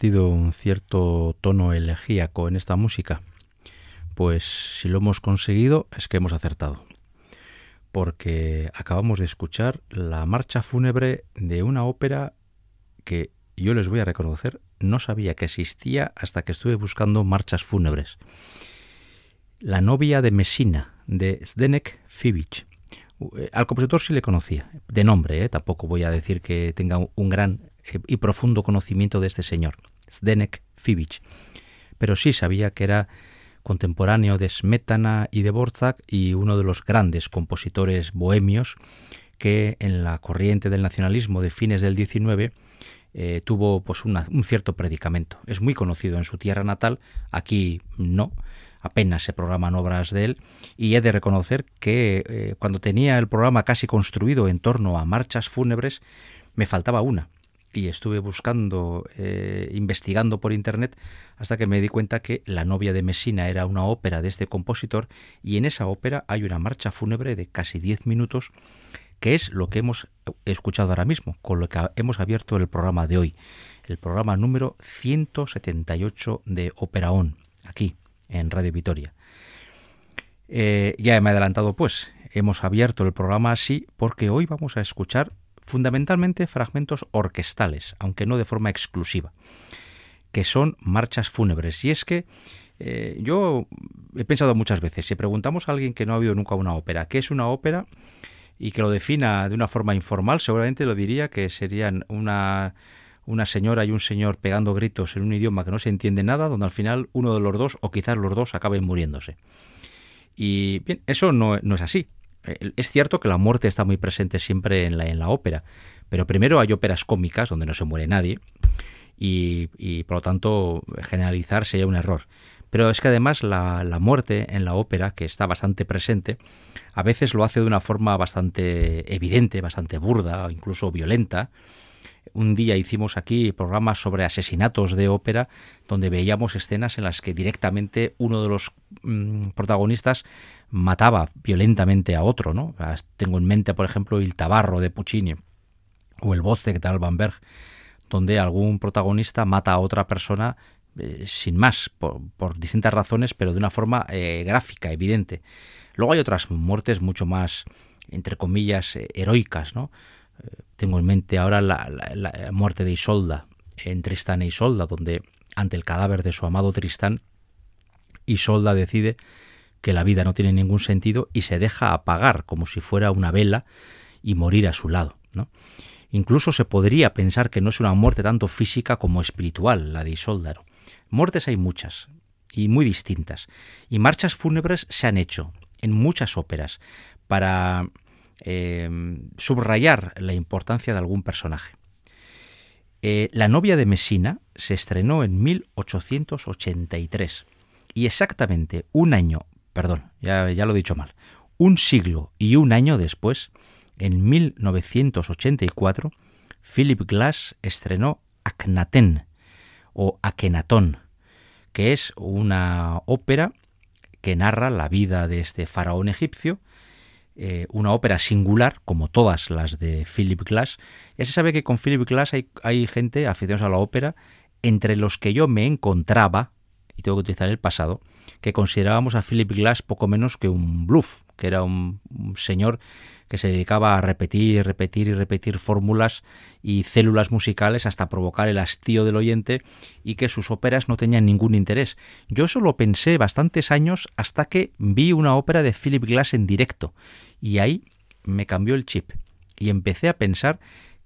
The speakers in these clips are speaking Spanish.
¿Han advertido un cierto tono elegíaco en esta música? Pues si lo hemos conseguido es que hemos acertado. Porque acabamos de escuchar la marcha fúnebre de una ópera que yo les voy a reconocer, no sabía que existía hasta que estuve buscando marchas fúnebres. La novia de Messina, de Zdenek Fibic. Eh, al compositor sí le conocía, de nombre, ¿eh? tampoco voy a decir que tenga un gran y profundo conocimiento de este señor, Zdenek Fibic. Pero sí sabía que era contemporáneo de Smetana y de Borzak y uno de los grandes compositores bohemios que en la corriente del nacionalismo de fines del XIX eh, tuvo pues un cierto predicamento. Es muy conocido en su tierra natal, aquí no, apenas se programan obras de él, y he de reconocer que eh, cuando tenía el programa casi construido en torno a marchas fúnebres, me faltaba una, y estuve buscando, eh, investigando por internet, hasta que me di cuenta que La novia de Messina era una ópera de este compositor y en esa ópera hay una marcha fúnebre de casi 10 minutos, que es lo que hemos escuchado ahora mismo, con lo que hemos abierto el programa de hoy, el programa número 178 de Operaón, aquí, en Radio Vitoria. Eh, ya me he adelantado pues, hemos abierto el programa así porque hoy vamos a escuchar fundamentalmente fragmentos orquestales, aunque no de forma exclusiva, que son marchas fúnebres. Y es que eh, yo he pensado muchas veces, si preguntamos a alguien que no ha oído nunca una ópera, ¿qué es una ópera? y que lo defina de una forma informal, seguramente lo diría que serían una, una señora y un señor pegando gritos en un idioma que no se entiende nada, donde al final uno de los dos o quizás los dos acaben muriéndose. Y bien, eso no, no es así. Eh, es cierto que la muerte está muy presente siempre en la, ópera, pero primero hay óperas cómicas donde no se muere nadie y, por lo tanto generalizar sería un error. Pero es que además la, la, muerte en la ópera, que está bastante presente, a veces lo hace de una forma bastante evidente, bastante burda incluso violenta, un día hicimos aquí programas sobre asesinatos de ópera, donde veíamos escenas en las que directamente uno de los mm, protagonistas mataba violentamente a otro, ¿no? Tengo en mente, por ejemplo, El Tabarro de Puccini o El Bostek de Alban Berg, donde algún protagonista mata a otra persona eh, sin más, por, distintas razones, pero de una forma eh, gráfica, evidente. Luego hay otras muertes mucho más, entre comillas, eh, heroicas, ¿no? Tengo en mente ahora la, muerte de Isolda en Tristán e Isolda, donde ante el cadáver de su amado Tristán, Isolda decide que la vida no tiene ningún sentido y se deja apagar como si fuera una vela y morir a su lado. ¿no? Incluso se podría pensar que no es una muerte tanto física como espiritual la de Isolda. Muertes hay muchas y muy distintas, y marchas fúnebres se han hecho en muchas óperas para Em, subrayar la importancia de algún personaje. Eh, la novia de Messina se estrenó en 1883 y exactamente un año, perdón, ya, lo he dicho mal, un siglo y un año después, en 1984, Philip Glass estrenó Akhenaten o Akenatón, que es una ópera que narra la vida de este faraón egipcio eh, una ópera singular, como todas las de Philip Glass. Ya se sabe que con Philip Glass hay, hay gente aficionados a la ópera, entre los que yo me encontraba, y tengo que utilizar el pasado, que considerábamos a Philip Glass poco menos que un bluff, que era un, señor que se dedicaba a repetir, repetir y repetir fórmulas y células musicales hasta provocar el hastío del oyente y que sus óperas no tenían ningún interés. Yo eso lo pensé bastantes años hasta que vi una ópera de Philip Glass en directo y ahí me cambió el chip y empecé a pensar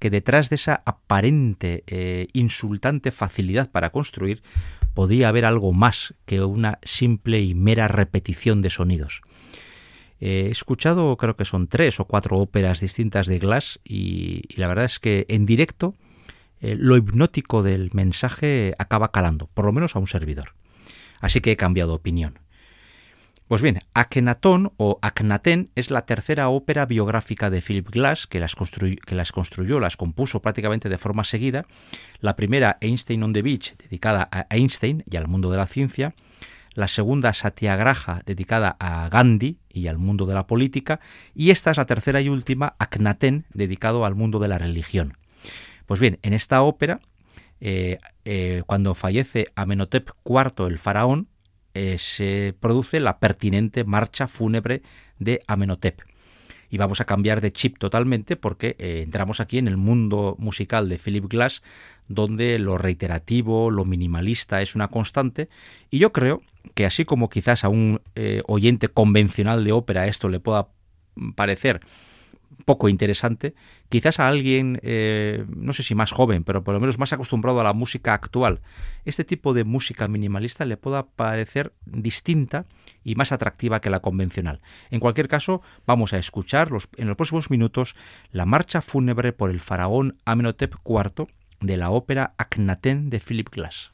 que detrás de esa aparente eh, insultante facilidad para construir podía haber algo más que una simple y mera repetición de sonidos. he escuchado, creo que son tres o cuatro óperas distintas de Glass y, la verdad es que en directo eh, lo hipnótico del mensaje acaba calando, por lo menos a un servidor. Así que he cambiado opinión. Pues bien, Akenatón o Akhenaten es la tercera ópera biográfica de Philip Glass, que las, que las, construyó, las compuso prácticamente de forma seguida. La primera, Einstein on the Beach, dedicada a Einstein y al mundo de la ciencia. La segunda, Satyagraha, dedicada a Gandhi y al mundo de la política. Y esta es la tercera y última, Akhenaten, dedicado al mundo de la religión. Pues bien, en esta ópera eh, eh, cuando fallece Amenhotep IV, el faraón, eh, se produce la pertinente marcha fúnebre de Amenhotep. Y vamos a cambiar de chip totalmente porque entramos aquí en el mundo musical de Philip Glass, donde lo reiterativo, lo minimalista es una constante. Y yo creo que así como quizás a un oyente convencional de ópera esto le pueda parecer poco interesante, quizás a alguien, eh, no sé si más joven, pero por lo menos más acostumbrado a la música actual, este tipo de música minimalista le pueda parecer distinta y más atractiva que la convencional. En cualquier caso, vamos a escuchar en los próximos minutos la marcha fúnebre por el faraón Amenhotep IV de la ópera Akhenaten de Philip Glass.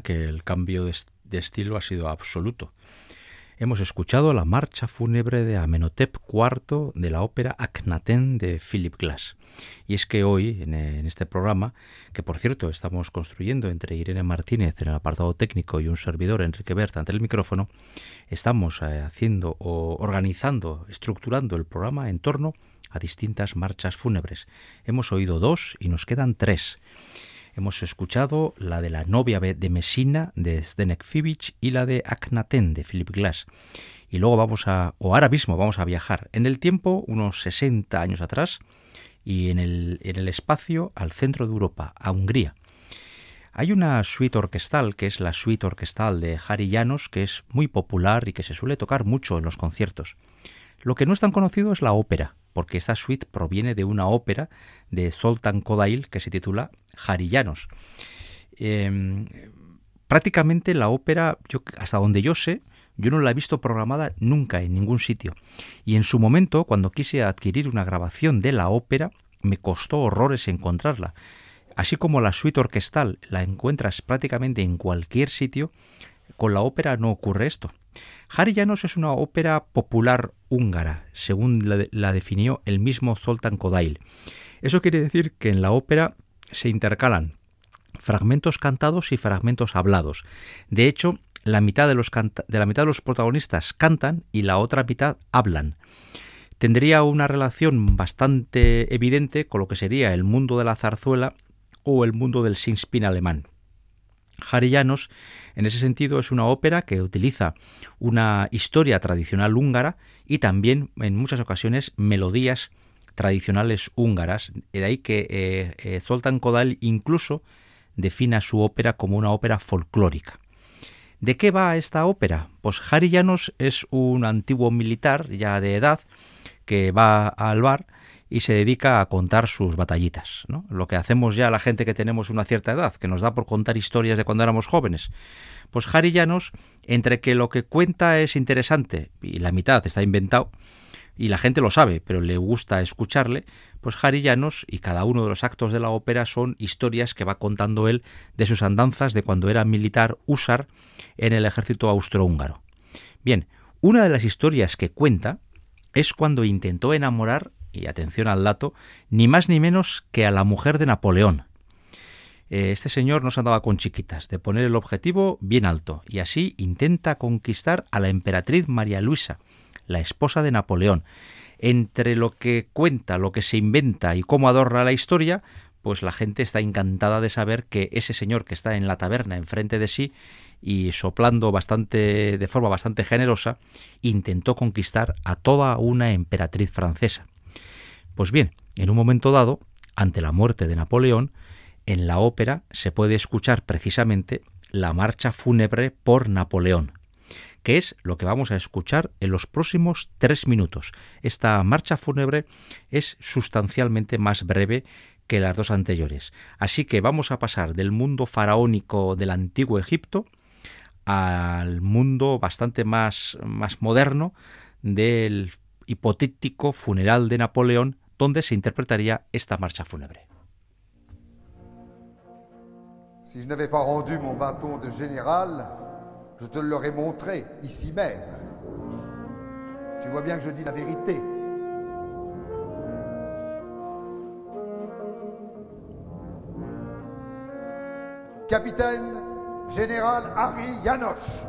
Que el cambio de estilo ha sido absoluto. Hemos escuchado la marcha fúnebre de Amenhotep IV de la ópera Akhenaten de Philip Glass. Y es que hoy, en, este programa, que por cierto estamos construyendo entre Irene Martínez en el apartado técnico y un servidor, Enrique Berta, ante el micrófono, estamos eh, haciendo o organizando, estructurando el programa en torno a distintas marchas fúnebres. Hemos oído dos y nos quedan tres. Hemos escuchado la de la novia de Messina de Zdenek Fibic y la de Akhenaten de Philip Glass. Y luego vamos a, o ahora mismo vamos a viajar en el tiempo, unos 60 años atrás, y en el, en el espacio al centro de Europa, a Hungría. Hay una suite orquestal, que es la suite orquestal de Harry Llanos, que es muy popular y que se suele tocar mucho en los conciertos. Lo que no es tan conocido es la ópera, porque esta suite proviene de una ópera de Zoltán Kodail que se titula Jarillanos. Em, prácticamente la ópera, yo, hasta donde yo sé, yo no la he visto programada nunca en ningún sitio. Y en su momento, cuando quise adquirir una grabación de la ópera, me costó horrores encontrarla. Así como la suite orquestal la encuentras prácticamente en cualquier sitio, con la ópera no ocurre esto. Harry Janos es una ópera popular húngara, según la, definió el mismo Zoltán Kodail. Eso quiere decir que en la ópera se intercalan fragmentos cantados y fragmentos hablados. De hecho, la mitad de, los de la mitad de los protagonistas cantan y la otra mitad hablan. Tendría una relación bastante evidente con lo que sería el mundo de la zarzuela o el mundo del Singspiel alemán. Llanos, en ese sentido, es una ópera que utiliza una historia tradicional húngara y también, en muchas ocasiones, melodías tradicionales húngaras. De ahí que eh, eh, Zoltán Kodal incluso defina su ópera como una ópera folclórica. ¿De qué va esta ópera? Pues Harry Llanos es un antiguo militar ya de edad que va al bar y se dedica a contar sus batallitas. Lo que hacemos ya la gente que tenemos una cierta edad, que nos da por contar historias de cuando éramos jóvenes. Pues Harry Llanos, entre que lo que cuenta es interesante y la mitad está inventado, y la gente lo sabe, pero le gusta escucharle, pues Harry Llanos y cada uno de los actos de la ópera son historias que va contando él de sus andanzas de cuando era militar húsar en el ejército austrohúngaro. Bien, una de las historias que cuenta es cuando intentó enamorar y atención al dato, ni más ni menos que a la mujer de Napoleón. Eh, este señor no se andaba con chiquitas, de poner el objetivo bien alto, y así intenta conquistar a la emperatriz María Luisa, la esposa de Napoleón. Entre lo que cuenta, lo que se inventa y cómo adorna la historia, pues la gente está encantada de saber que ese señor que está en la taberna enfrente de sí y soplando bastante de forma bastante generosa, intentó conquistar a toda una emperatriz francesa. Pues bien, en un momento dado, ante la muerte de Napoleón, en la ópera se puede escuchar precisamente la marcha fúnebre por Napoleón, que es lo que vamos a escuchar en los próximos tres minutos. Esta marcha fúnebre es sustancialmente más breve que las dos anteriores. Así que vamos a pasar del mundo faraónico del antiguo Egipto al mundo bastante más, más moderno del hipotético funeral de Napoleón donde se interpretaría esta marcha fúnebre. Si je n'avais pas rendu mon bâton de général, je te l'aurais montré ici même. Tu vois bien que je dis la vérité. Capitaine général Harry Janosch.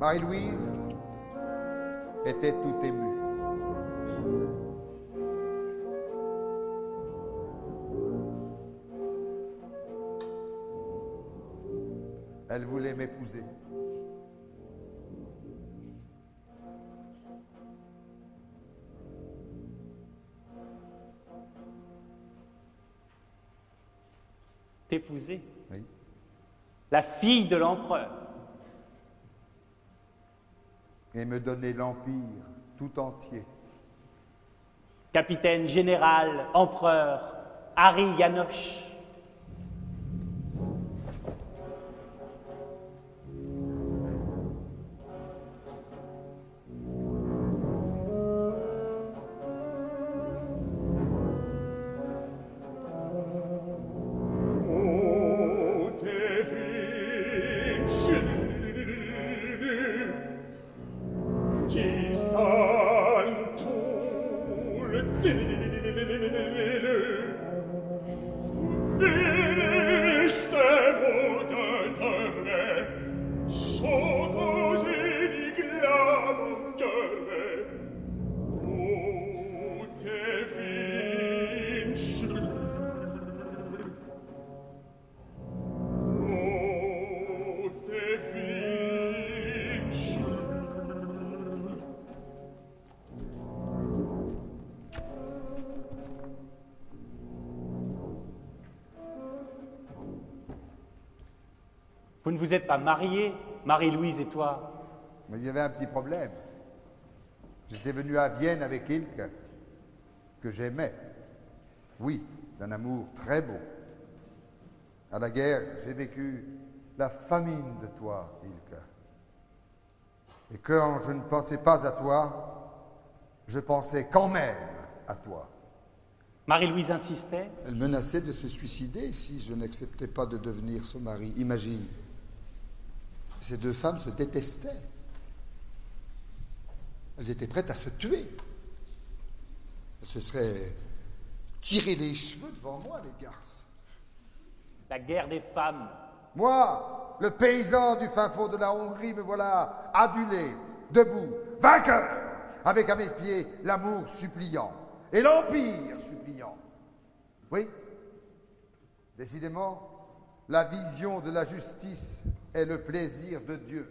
Marie-Louise était tout émue. Elle voulait m'épouser. T'épouser? Oui. La fille de l'empereur et me donner l'Empire tout entier. Capitaine, général, empereur, Harry Yanoche. Vous ne vous êtes pas mariés, Marie-Louise et toi Mais il y avait un petit problème. J'étais venu à Vienne avec Ilke, que j'aimais. Oui, d'un amour très beau. À la guerre, j'ai vécu la famine de toi, Ilke. Et quand je ne pensais pas à toi, je pensais quand même à toi. Marie-Louise insistait Elle menaçait de se suicider si je n'acceptais pas de devenir son mari. Imagine. Ces deux femmes se détestaient. Elles étaient prêtes à se tuer. Elles se seraient tirées les cheveux devant moi, les garces. La guerre des femmes. Moi, le paysan du fin fond de la Hongrie, me voilà adulé, debout, vainqueur, avec à mes pieds l'amour suppliant et l'empire suppliant. Oui, décidément, la vision de la justice est le plaisir de Dieu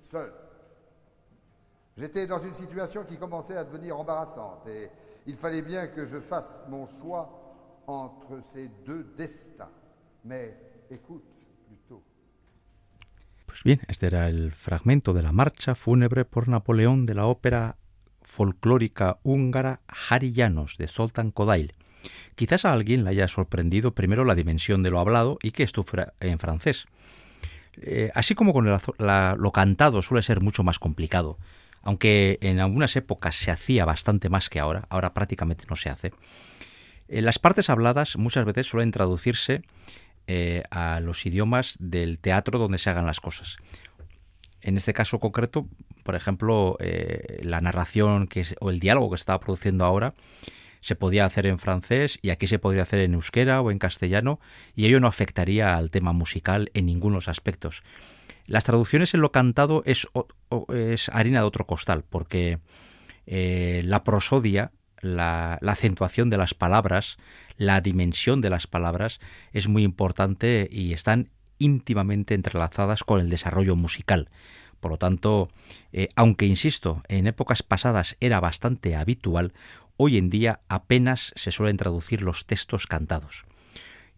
seul. J'étais dans une situation qui commençait à devenir embarrassante et il fallait bien que je fasse mon choix entre ces deux destins. Mais écoute plutôt. Pues bien, este era el fragmento de la marcha fúnebre por Napoleón de la ópera folclórica húngara Harillanos de Zoltán Kodail. Quizás a alguien le haya sorprendido primero la dimensión de lo hablado y que esto fuera en francés. Eh, así como con lo cantado suele ser mucho más complicado, aunque en algunas épocas se hacía bastante más que ahora, ahora prácticamente no se hace. Eh, las partes habladas muchas veces suelen traducirse eh, a los idiomas del teatro donde se hagan las cosas. En este caso concreto, por ejemplo, la narración o el diálogo que estaba produciendo ahora se podía hacer en francés y aquí se podría hacer en euskera o en castellano y ello no afectaría al tema musical en ninguno de los aspectos. Las traducciones en lo cantado es, es harina de otro costal porque eh, la prosodia, la, la acentuación de las palabras, la dimensión de las palabras es muy importante y están íntimamente entrelazadas con el desarrollo musical. Por lo tanto, eh, aunque insisto, en épocas pasadas era bastante habitual, hoy en día apenas se suelen traducir los textos cantados.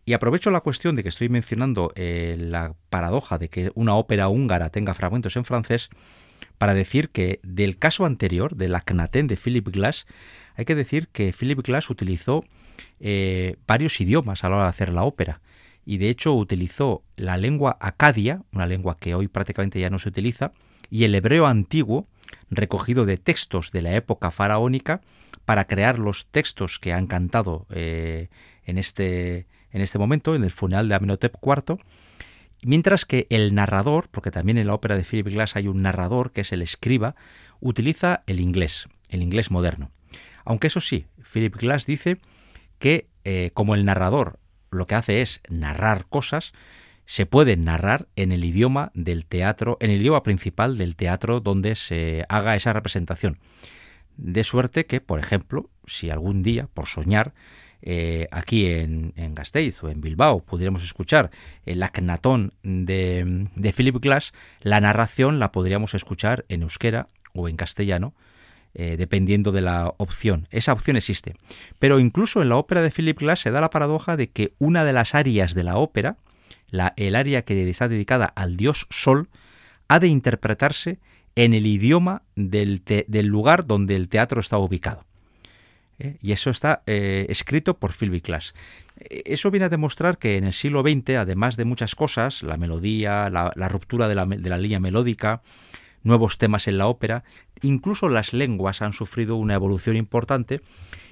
Y aprovecho la cuestión de que estoy mencionando eh, la paradoja de que una ópera húngara tenga fragmentos en francés para decir que del caso anterior, del Akhenaten de Philip Glass, hay que decir que Philip Glass utilizó eh, varios idiomas a la hora de hacer la ópera y de hecho utilizó la lengua acadia, una lengua que hoy prácticamente ya no se utiliza, y el hebreo antiguo, recogido de textos de la época faraónica, para crear los textos que han cantado eh, en, este, en este momento, en el funeral de Amenhotep IV, mientras que el narrador, porque también en la ópera de Philip Glass hay un narrador que es el escriba, utiliza el inglés, el inglés moderno. Aunque eso sí, Philip Glass dice que eh, como el narrador lo que hace es narrar cosas, se puede narrar en el idioma del teatro, en el idioma principal del teatro donde se haga esa representación. De suerte que, por ejemplo, si algún día, por soñar, eh, aquí en, en, Gasteiz o en Bilbao pudiéramos escuchar el acnatón de, de Philip Glass, la narración la podríamos escuchar en euskera o en castellano, eh, dependiendo de la opción. Esa opción existe. Pero incluso en la ópera de Philip Glass se da la paradoja de que una de las arias de la ópera, la, el aria que está dedicada al dios Sol, ha de interpretarse en el idioma del, del lugar donde el teatro está ubicado. ¿Eh? Y eso está eh, escrito por Philip Glass. Eso viene a demostrar que en el siglo XX, además de muchas cosas, la melodía, la, la ruptura de la, de la línea melódica, nuevos temas en la ópera, incluso las lenguas han sufrido una evolución importante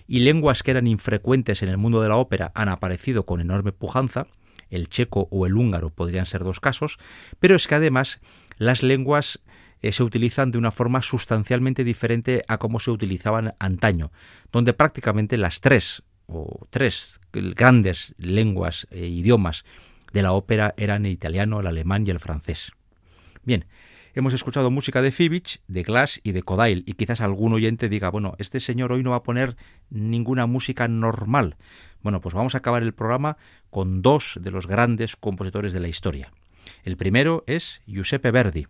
y lenguas que eran infrecuentes en el mundo de la ópera han aparecido con enorme pujanza. el checo o el húngaro podrían ser dos casos, pero es que además las lenguas eh, se utilizan de una forma sustancialmente diferente a como se utilizaban antaño, donde prácticamente las tres o tres grandes lenguas e idiomas de la ópera eran el italiano, el alemán y el francés. Bien, hemos escuchado música de Fibich, de Glass y de Kodail, y quizás algún oyente diga, bueno, este señor hoy no va a poner ninguna música normal. Bueno, pues vamos a acabar el programa con dos de los grandes compositores de la historia. El primero es Giuseppe Verdi.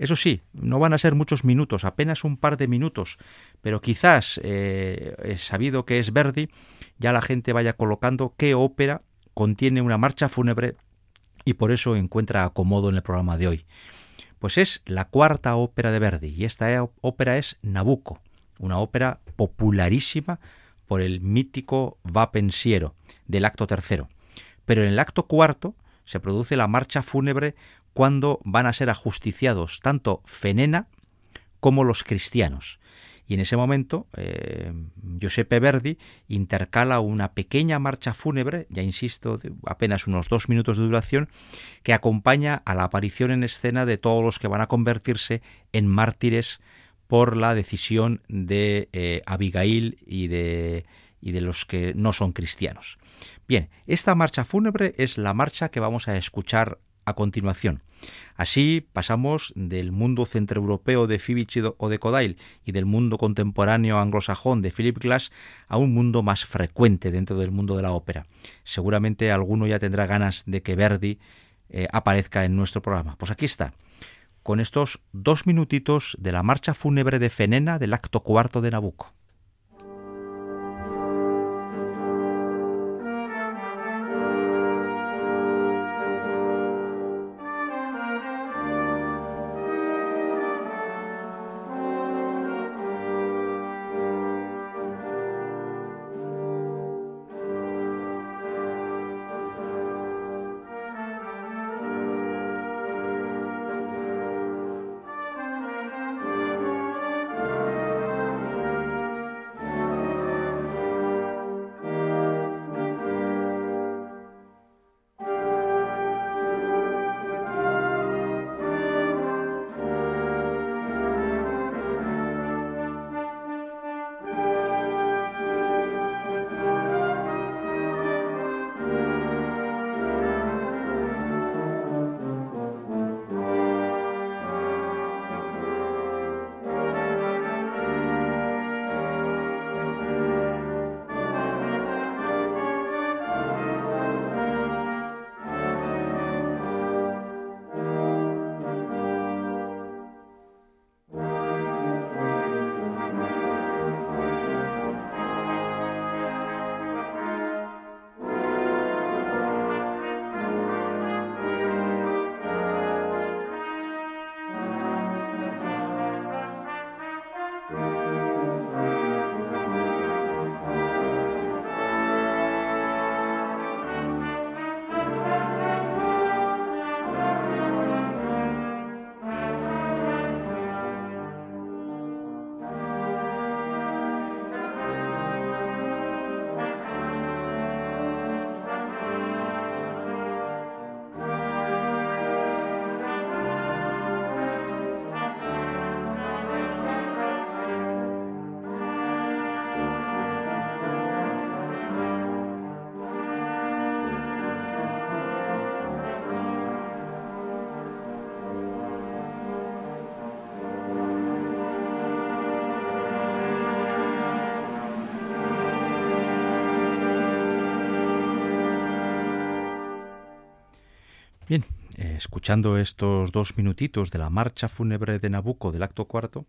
Eso sí, no van a ser muchos minutos, apenas un par de minutos, pero quizás, eh, sabido que es Verdi, ya la gente vaya colocando qué ópera contiene una marcha fúnebre y por eso encuentra acomodo en el programa de hoy. Pues es la cuarta ópera de Verdi y esta ópera es Nabucco, una ópera popularísima por el mítico va pensiero del acto tercero. Pero en el acto cuarto se produce la marcha fúnebre cuando van a ser ajusticiados tanto Fenena como los cristianos. Y en ese momento, eh, Giuseppe Verdi intercala una pequeña marcha fúnebre, ya insisto, de apenas unos dos minutos de duración, que acompaña a la aparición en escena de todos los que van a convertirse en mártires por la decisión de eh, Abigail y de, y de los que no son cristianos. Bien, esta marcha fúnebre es la marcha que vamos a escuchar a continuación. Así pasamos del mundo centroeuropeo de Fibich o de Kodail y del mundo contemporáneo anglosajón de Philip Glass a un mundo más frecuente dentro del mundo de la ópera. Seguramente alguno ya tendrá ganas de que Verdi eh, aparezca en nuestro programa. Pues aquí está, con estos dos minutitos de la marcha fúnebre de Fenena del acto cuarto de Nabucco. Escuchando estos dos minutitos de la marcha fúnebre de Nabucco del acto cuarto,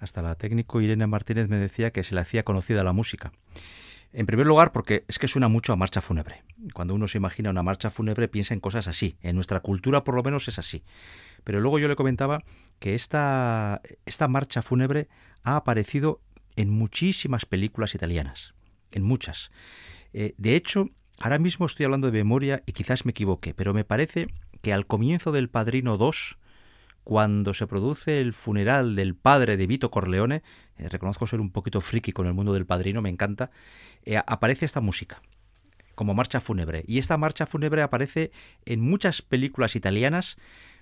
hasta la técnico Irene Martínez me decía que se le hacía conocida la música. En primer lugar, porque es que suena mucho a marcha fúnebre. Cuando uno se imagina una marcha fúnebre piensa en cosas así. En nuestra cultura por lo menos es así. Pero luego yo le comentaba que esta, esta marcha fúnebre ha aparecido en muchísimas películas italianas. En muchas. Eh, de hecho, Ahora mismo estoy hablando de memoria y quizás me equivoque, pero me parece que al comienzo del Padrino 2, cuando se produce el funeral del padre de Vito Corleone, eh, reconozco ser un poquito friki con el mundo del padrino, me encanta, eh, aparece esta música. como marcha fúnebre. Y esta marcha fúnebre aparece en muchas películas italianas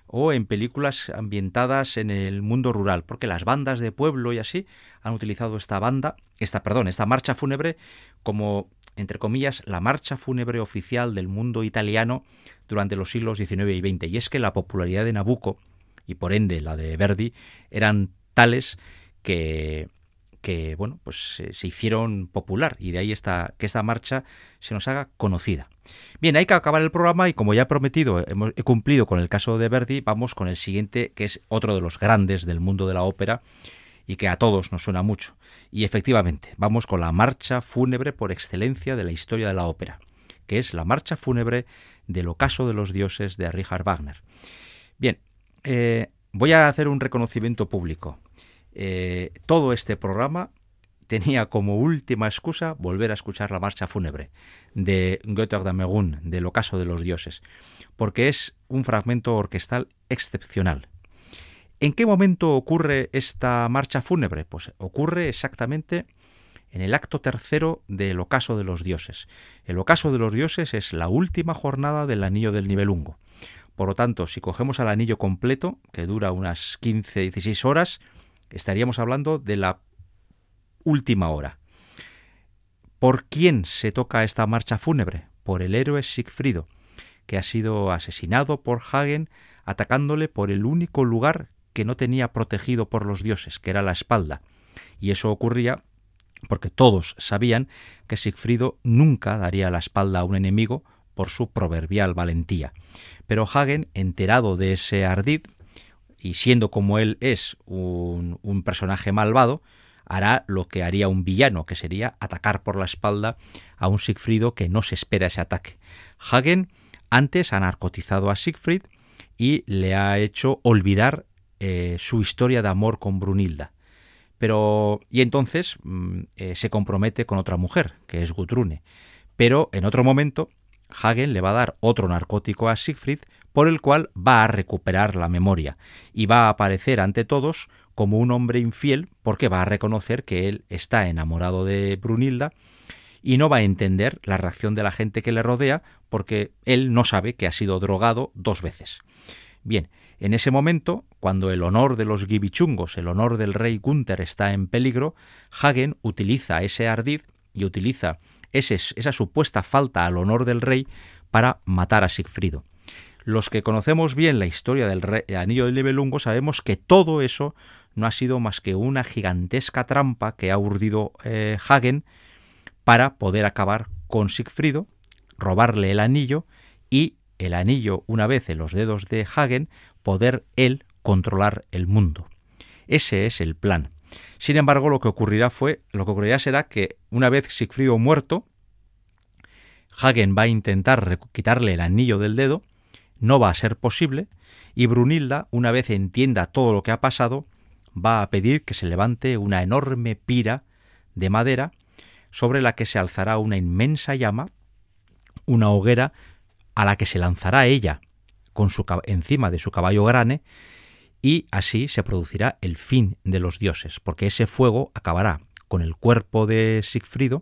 o en películas ambientadas en el mundo rural, porque las bandas de pueblo y así han utilizado esta banda, esta perdón, esta marcha fúnebre como entre comillas la marcha fúnebre oficial del mundo italiano durante los siglos XIX y XX. Y es que la popularidad de Nabucco y por ende la de Verdi eran tales que que bueno, pues se hicieron popular y de ahí está que esta marcha se nos haga conocida. Bien, hay que acabar el programa y como ya he prometido, hemos, he cumplido con el caso de Verdi, vamos con el siguiente que es otro de los grandes del mundo de la ópera y que a todos nos suena mucho. Y efectivamente, vamos con la marcha fúnebre por excelencia de la historia de la ópera, que es la marcha fúnebre del ocaso de los dioses de Richard Wagner. Bien, eh, voy a hacer un reconocimiento público. Eh, todo este programa tenía como última excusa volver a escuchar la marcha fúnebre de Götterdammerung, del ocaso de los dioses, porque es un fragmento orquestal excepcional. ¿En qué momento ocurre esta marcha fúnebre? Pues ocurre exactamente en el acto tercero del ocaso de los dioses. El ocaso de los dioses es la última jornada del anillo del nivelungo. Por lo tanto, si cogemos al anillo completo, que dura unas 15-16 horas, estaríamos hablando de la última hora. ¿Por quién se toca esta marcha fúnebre? Por el héroe Sigfrido, que ha sido asesinado por Hagen atacándole por el único lugar que no tenía protegido por los dioses, que era la espalda. Y eso ocurría porque todos sabían que Sigfrido nunca daría la espalda a un enemigo por su proverbial valentía. Pero Hagen, enterado de ese ardid, y siendo como él es un, personaje malvado, hará lo que haría un villano, que sería atacar por la espalda a un Siegfried que no se espera ese ataque. Hagen antes ha narcotizado a Siegfried y le ha hecho olvidar eh, su historia de amor con Brunilda. Pero y entonces mm, eh, se compromete con otra mujer, que es Gutrune. Pero en otro momento Hagen le va a dar otro narcótico a Siegfried por el cual va a recuperar la memoria y va a aparecer ante todos como un hombre infiel porque va a reconocer que él está enamorado de Brunilda y no va a entender la reacción de la gente que le rodea porque él no sabe que ha sido drogado dos veces. Bien, en ese momento, cuando el honor de los gibichungos, el honor del rey Gunther está en peligro, Hagen utiliza ese ardid y utiliza esa supuesta falta al honor del rey para matar a Sigfrido. Los que conocemos bien la historia del anillo del Nibelungo sabemos que todo eso no ha sido más que una gigantesca trampa que ha urdido eh, Hagen para poder acabar con Sigfrido, robarle el anillo y el anillo, una vez en los dedos de Hagen, poder él controlar el mundo. Ese es el plan. Sin embargo, lo que ocurrirá fue, lo que ocurrirá será que una vez Sigfrido muerto, Hagen va a intentar quitarle el anillo del dedo, no va a ser posible, y Brunilda, una vez entienda todo lo que ha pasado, va a pedir que se levante una enorme pira de madera sobre la que se alzará una inmensa llama, una hoguera a la que se lanzará ella con su, encima de su caballo grane y así se producirá el fin de los dioses, porque ese fuego acabará con el cuerpo de Sigfrido,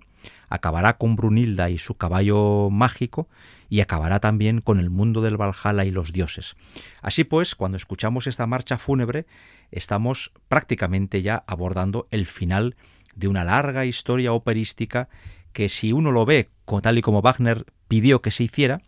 acabará con Brunilda y su caballo mágico, y acabará también con el mundo del Valhalla y los dioses. Así pues, cuando escuchamos esta marcha fúnebre, estamos prácticamente ya abordando el final de una larga historia operística que si uno lo ve tal y como Wagner pidió que se hiciera,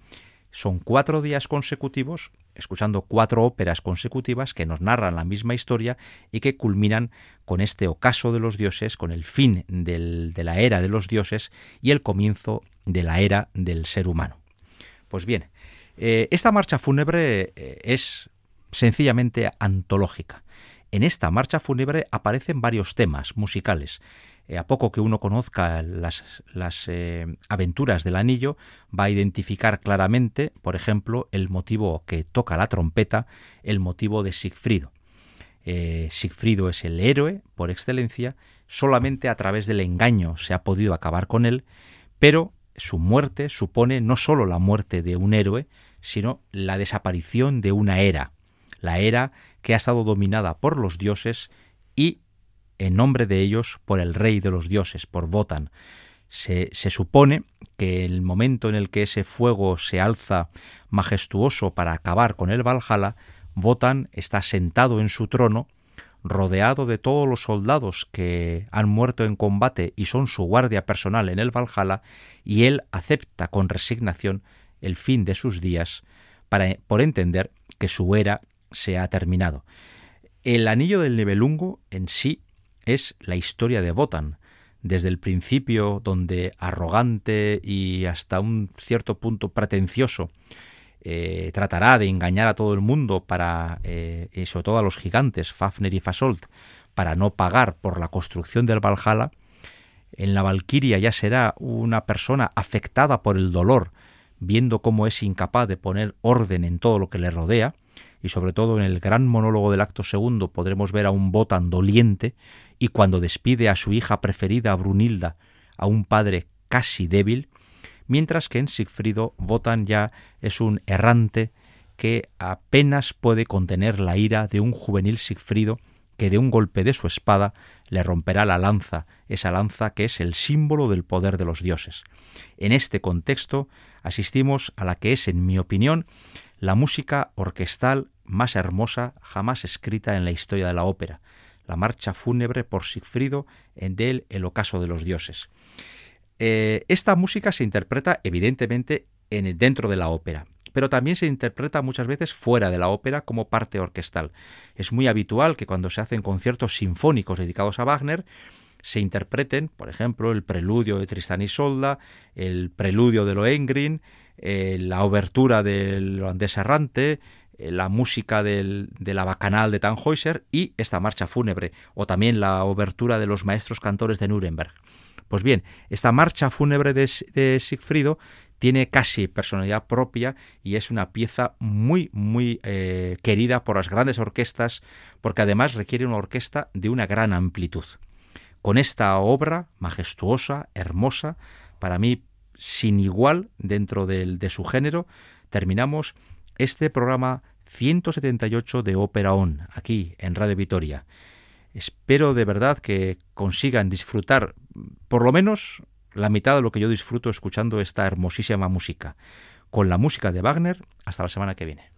son cuatro días consecutivos escuchando cuatro óperas consecutivas que nos narran la misma historia y que culminan con este ocaso de los dioses, con el fin de la era de los dioses y el comienzo de la era del ser humano. Pues bien, eh, esta marcha fúnebre eh, es sencillamente antológica. En esta marcha fúnebre aparecen varios temas musicales. Eh, a poco que uno conozca las, eh, aventuras del anillo, va a identificar claramente, por ejemplo, el motivo que toca la trompeta, el motivo de Sigfrido. Eh, Sigfrido es el héroe por excelencia, solamente a través del engaño se ha podido acabar con él, pero su muerte supone no sólo la muerte de un héroe, sino la desaparición de una era, la era que ha estado dominada por los dioses y en nombre de ellos por el rey de los dioses, por Votan. Se, se supone que el momento en el que ese fuego se alza majestuoso para acabar con el Valhalla, Wotan está sentado en su trono, rodeado de todos los soldados que han muerto en combate y son su guardia personal en el Valhalla, y él acepta con resignación el fin de sus días para, por entender que su era se ha terminado. El anillo del Nibelungo en sí es la historia de Wotan, desde el principio donde arrogante y hasta un cierto punto pretencioso eh, tratará de engañar a todo el mundo para, eh, y sobre todo a los gigantes, Fafner y Fasolt, para no pagar por la construcción del Valhalla, en la Valquiria ya será una persona afectada por el dolor, viendo cómo es incapaz de poner orden en todo lo que le rodea, y sobre todo en el gran monólogo del acto segundo podremos ver a un Botan doliente, y cuando despide a su hija preferida, Brunilda, a un padre casi débil, mientras que en Sigfrido Wotan ya es un errante que apenas puede contener la ira de un juvenil Sigfrido que de un golpe de su espada le romperá la lanza, esa lanza que es el símbolo del poder de los dioses. En este contexto asistimos a la que es, en mi opinión, la música orquestal más hermosa jamás escrita en la historia de la ópera, la marcha fúnebre por Sigfrido en del El ocaso de los dioses. Eh, esta música se interpreta evidentemente en, dentro de la ópera, pero también se interpreta muchas veces fuera de la ópera como parte orquestal. Es muy habitual que cuando se hacen conciertos sinfónicos dedicados a Wagner, se interpreten, por ejemplo, el preludio de Tristan y Solda, el preludio de Lohengrin, eh, la obertura del holandés errante, la música de la bacanal de Tannhäuser y esta marcha fúnebre, o también la obertura de los maestros cantores de Nuremberg. Pues bien, esta marcha fúnebre de, Sigfrido tiene casi personalidad propia y es una pieza muy, muy eh, querida por las grandes orquestas, porque además requiere una orquesta de una gran amplitud. Con esta obra majestuosa, hermosa, para mí sin igual dentro de su género, terminamos este programa 178 de Ópera On, aquí en Radio Vitoria. Espero de verdad que consigan disfrutar por lo menos la mitad de lo que yo disfruto escuchando esta hermosísima música. Con la música de Wagner, hasta la semana que viene.